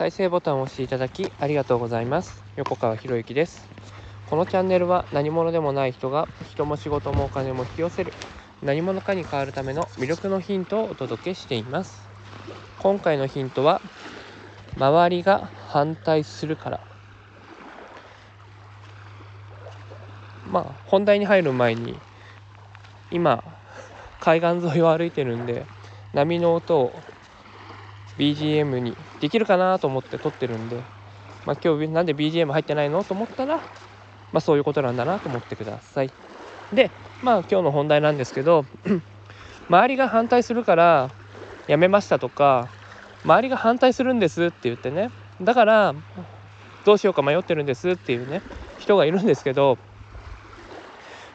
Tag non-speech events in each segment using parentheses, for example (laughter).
再生ボタンを押していただきありがとうございます。横川博之です。このチャンネルは何者でもない人が人も仕事もお金も引き寄せる何者かに変わるための魅力のヒントをお届けしています。今回のヒントは周りが反対するから。まあ本題に入る前に今海岸沿いを歩いてるんで波の音を BGM にできるかなと思って撮ってるんで、まあ、今日なんで BGM 入ってないのと思ったら、まあ、そういうことなんだなと思ってください。で、まあ今日の本題なんですけど (clears throat) 周りが反対するからやめましたとか周りが反対するんですって言ってねだからどうしようか迷ってるんですっていうね人がいるんですけど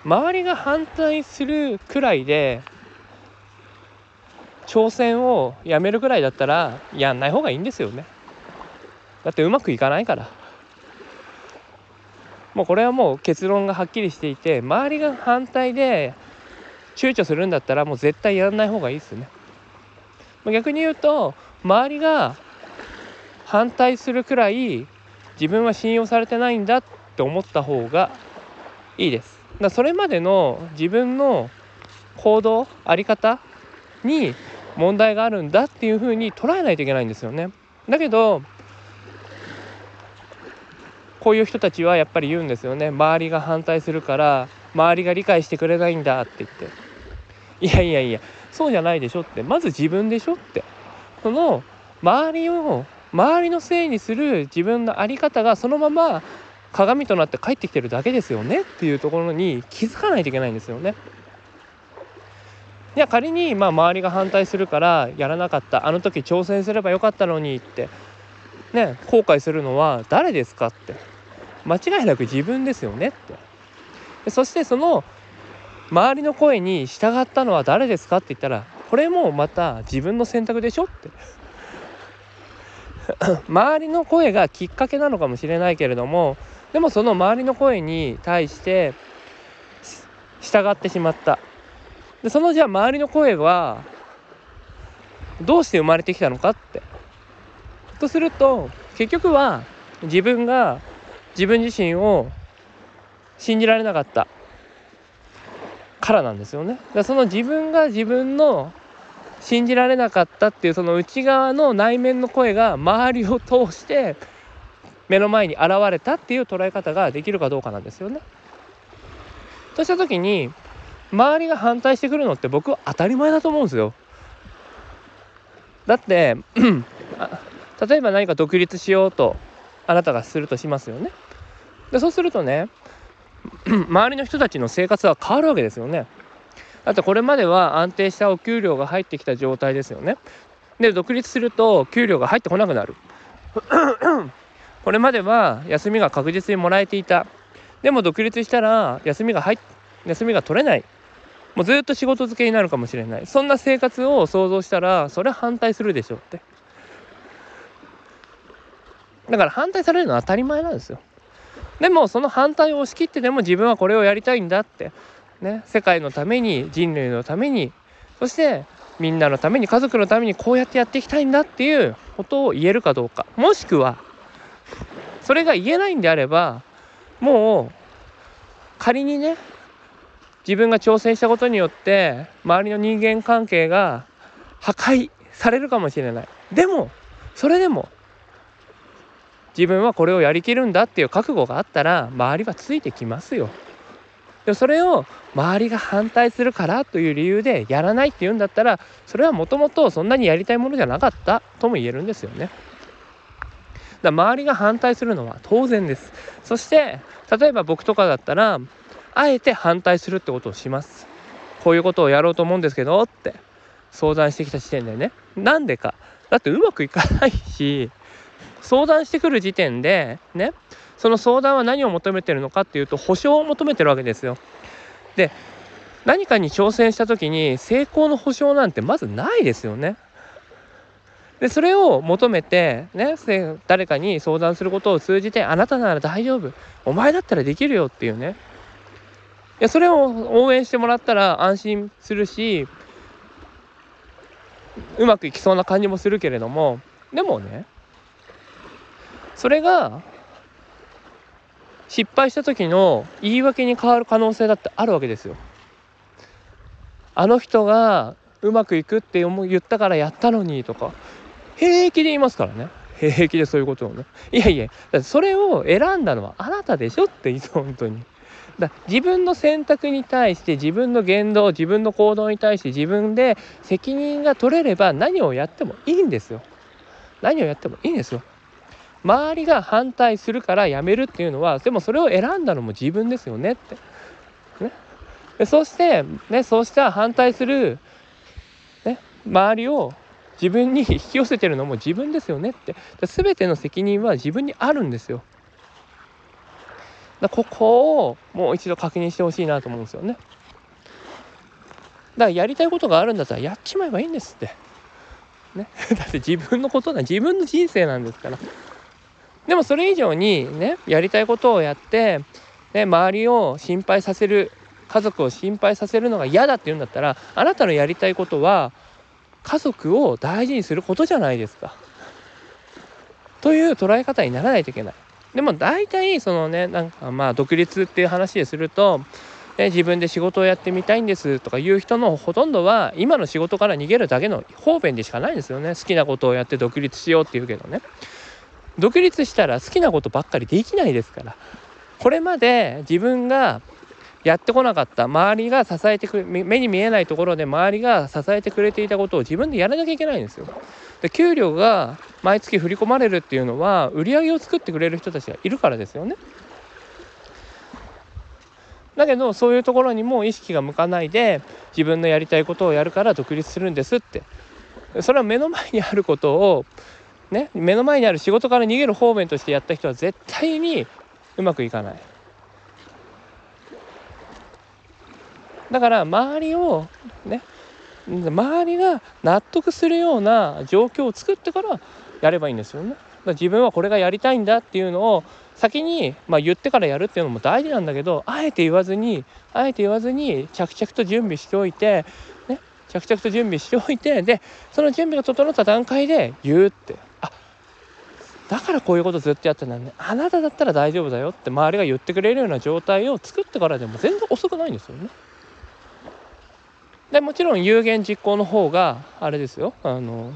周りが反対するくらいで挑戦をやめるぐらいだったらやんない方がいいんですよね。だってうまくいかないから。もうこれはもう結論がはっきりしていて周りが反対で躊躇するんだったらもう絶対やらない方がいいですね。逆に言うと周りが反対するくらい自分は信用されてないんだって思った方がいいです。だそれまでの自分の行動あり方に問題があるんだっていうふうに捉えないといけないんですよね。だけどこういう人たちはやっぱり言うんですよね周りが反対するから周りが理解してくれないんだって言っていやいやいやそうじゃないでしょってまず自分でしょってその周りを周りのせいにする自分の在り方がそのまま鏡となって帰ってきてるだけですよねっていうところに気づかないといけないんですよね。いや仮にまあ周りが反対するからやらなかったあの時挑戦すればよかったのにってね後悔するのは誰ですかって。間違いなく自分ですよねって。そしてその周りの声に従ったのは誰ですかって言ったらこれもまた自分の選択でしょって。(laughs) 周りの声がきっかけなのかもしれないけれどもでもその周りの声に対して従ってしまった。でそのじゃあ周りの声はどうして生まれてきたのかってとすると結局は自分が自分自身を信じられなかったからなんですよね。だその自分が自分の信じられなかったっていうその内側の内面の声が周りを通して目の前に現れたっていう捉え方ができるかどうかなんですよね。とした時に周りが反対してくるのって僕は当たり前だと思うんですよ。だって (clears throat) 例えば何か独立しようとあなたがするとしますよね。でそうするとね (clears throat) 周りの人たちの生活は変わるわけですよね。だってこれまでは安定したお給料が入ってきた状態ですよね。で独立すると給料が入ってこなくなる。(clears throat) これまでは休みが確実にもらえていた。でも独立したら休みが入休みが取れない。もうずっと仕事漬けになるかもしれない。そんな生活を想像したらそれは反対するでしょって。だから反対されるのは当たり前なんですよ。でもその反対を押し切ってでも自分はこれをやりたいんだって。ね。世界のために人類のために。そしてみんなのために家族のためにこうやってやっていきたいんだっていうことを言えるかどうか。もしくはそれが言えないんであればもう仮にね自分が挑戦したことによって周りの人間関係が破壊されるかもしれないでもそれでも自分はこれをやりきるんだっていう覚悟があったら周りはついてきますよでそれを周りが反対するからという理由でやらないっていうんだったらそれはもともとそんなにやりたいものじゃなかったとも言えるんですよね。だ周りが反対するのは当然です。そして例えば僕とかだったらあえて反対するってことをします。こういうことをやろうと思うんですけどって相談してきた時点でね。なんでか。だってうまくいかないし、相談してくる時点でね、その相談は何を求めてるのかっていうと保証を求めてるわけですよ。で、何かに挑戦した時に成功の保証なんてまずないですよね。でそれを求めて、ね、誰かに相談することを通じてあなたなら大丈夫お前だったらできるよっていうねやそれを応援してもらったら安心するしうまくいきそうな感じもするけれどもでもねそれが失敗した時の言い訳に変わる可能性だってあるわけですよ。あの人がうまくいくって言ったからやったのにとか平気で言いますからね。平気でそういうことをね。いやいやそれを選んだのはあなたでしょって言う本当に。だ自分の選択に対して自分の言動自分の行動に対して自分で責任が取れれば何をやってもいいんですよ何をやってもいいんですよ周りが反対するからやめるっていうのはでもそれを選んだのも自分ですよねって。ね、でそして、ね、そうした反対する、ね、周りを自分に引き寄せてるのも自分ですよねって全ての責任は自分にあるんですよ。だここをもう一度確認してほしいなと思うんですよね。だからやりたいことがあるんだったらやっちまえばいいんですって。ね、(laughs) だって自分のことな自分の人生なんですから。でもそれ以上にねやりたいことをやって、ね、周りを心配させる家族を心配させるのが嫌だって言うんだったらあなたのやりたいことは家族を大事にすることじゃないですか。という捉え方にならないといけない。でも大体そのねなんかまあ独立っていう話ですると、ね、自分で仕事をやってみたいんですとかいう人のほとんどは今の仕事から逃げるだけの方便でしかないんですよね好きなことをやって独立しようっていうけどね。独立したら好きなことばっかりできないですからこれまで自分がやってこなかった周りが支えてくれ目に見えないところで周りが支えてくれていたことを自分でやらなきゃいけないんですよ。で給料が毎月振り込まれるっていうのは売り上げを作ってくれる人たちがいるからですよね。だけどそういうところにも意識が向かないで自分のやりたいことをやるから独立するんですってそれは目の前にあることをね、目の前にある仕事から逃げる方面としてやった人は絶対にうまくいかないだから周りをね周りが納得するような状況を作ってからやればいいんですよね。自分はこれがやりたいんだっていうのを先に、まあ、言ってからやるっていうのも大事なんだけどあえて言わずにあえて言わずに着々と準備しておいて、ね、着々と準備しておいてでその準備が整った段階で言うって。あだからこういうことずっとやってたんだね。あなただったら大丈夫だよって周りが言ってくれるような状態を作ってからでも全然遅くないんですよね。でもちろん有言実行の方があれですよあの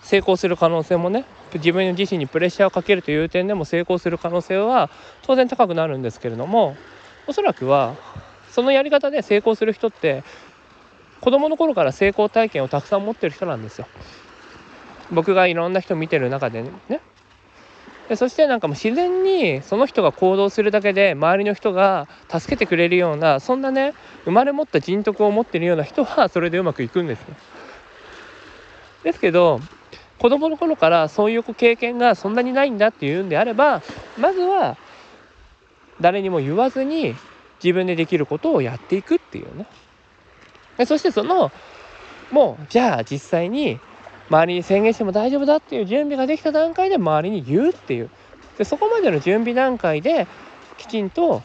成功する可能性もね自分自身にプレッシャーをかけるという点でも成功する可能性は当然高くなるんですけれどもおそらくはそのやり方で成功する人って子供の頃から成功体験をたくさん持ってる人なんですよ。僕がいろんな人見てる中でねでそしてなんかもう自然にその人が行動するだけで周りの人が助けてくれるようなそんなね生まれ持った人徳を持ってるような人は (laughs) それでうまくいくんですよ。ですけど子供の頃からそういう経験がそんなにないんだっていうんであればまずは誰にも言わずに自分でできることをやっていくっていうね。でそしてそのもうじゃあ実際に周りに宣言しても大丈夫だっていう準備ができた段階で周りに言うっていう。でそこまでの準備段階できちんと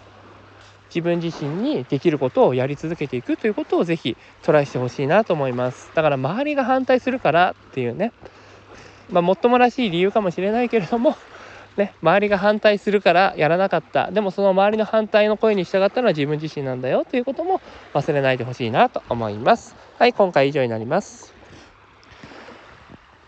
自分自身にできることをやり続けていくということをぜひトライしてほしいなと思います。だから周りが反対するからっていうね。まあもっともらしい理由かもしれないけれどもね、周りが反対するからやらなかった。でもその周りの反対の声に従ったのは自分自身なんだよということも忘れないでほしいなと思います。はい今回以上になります。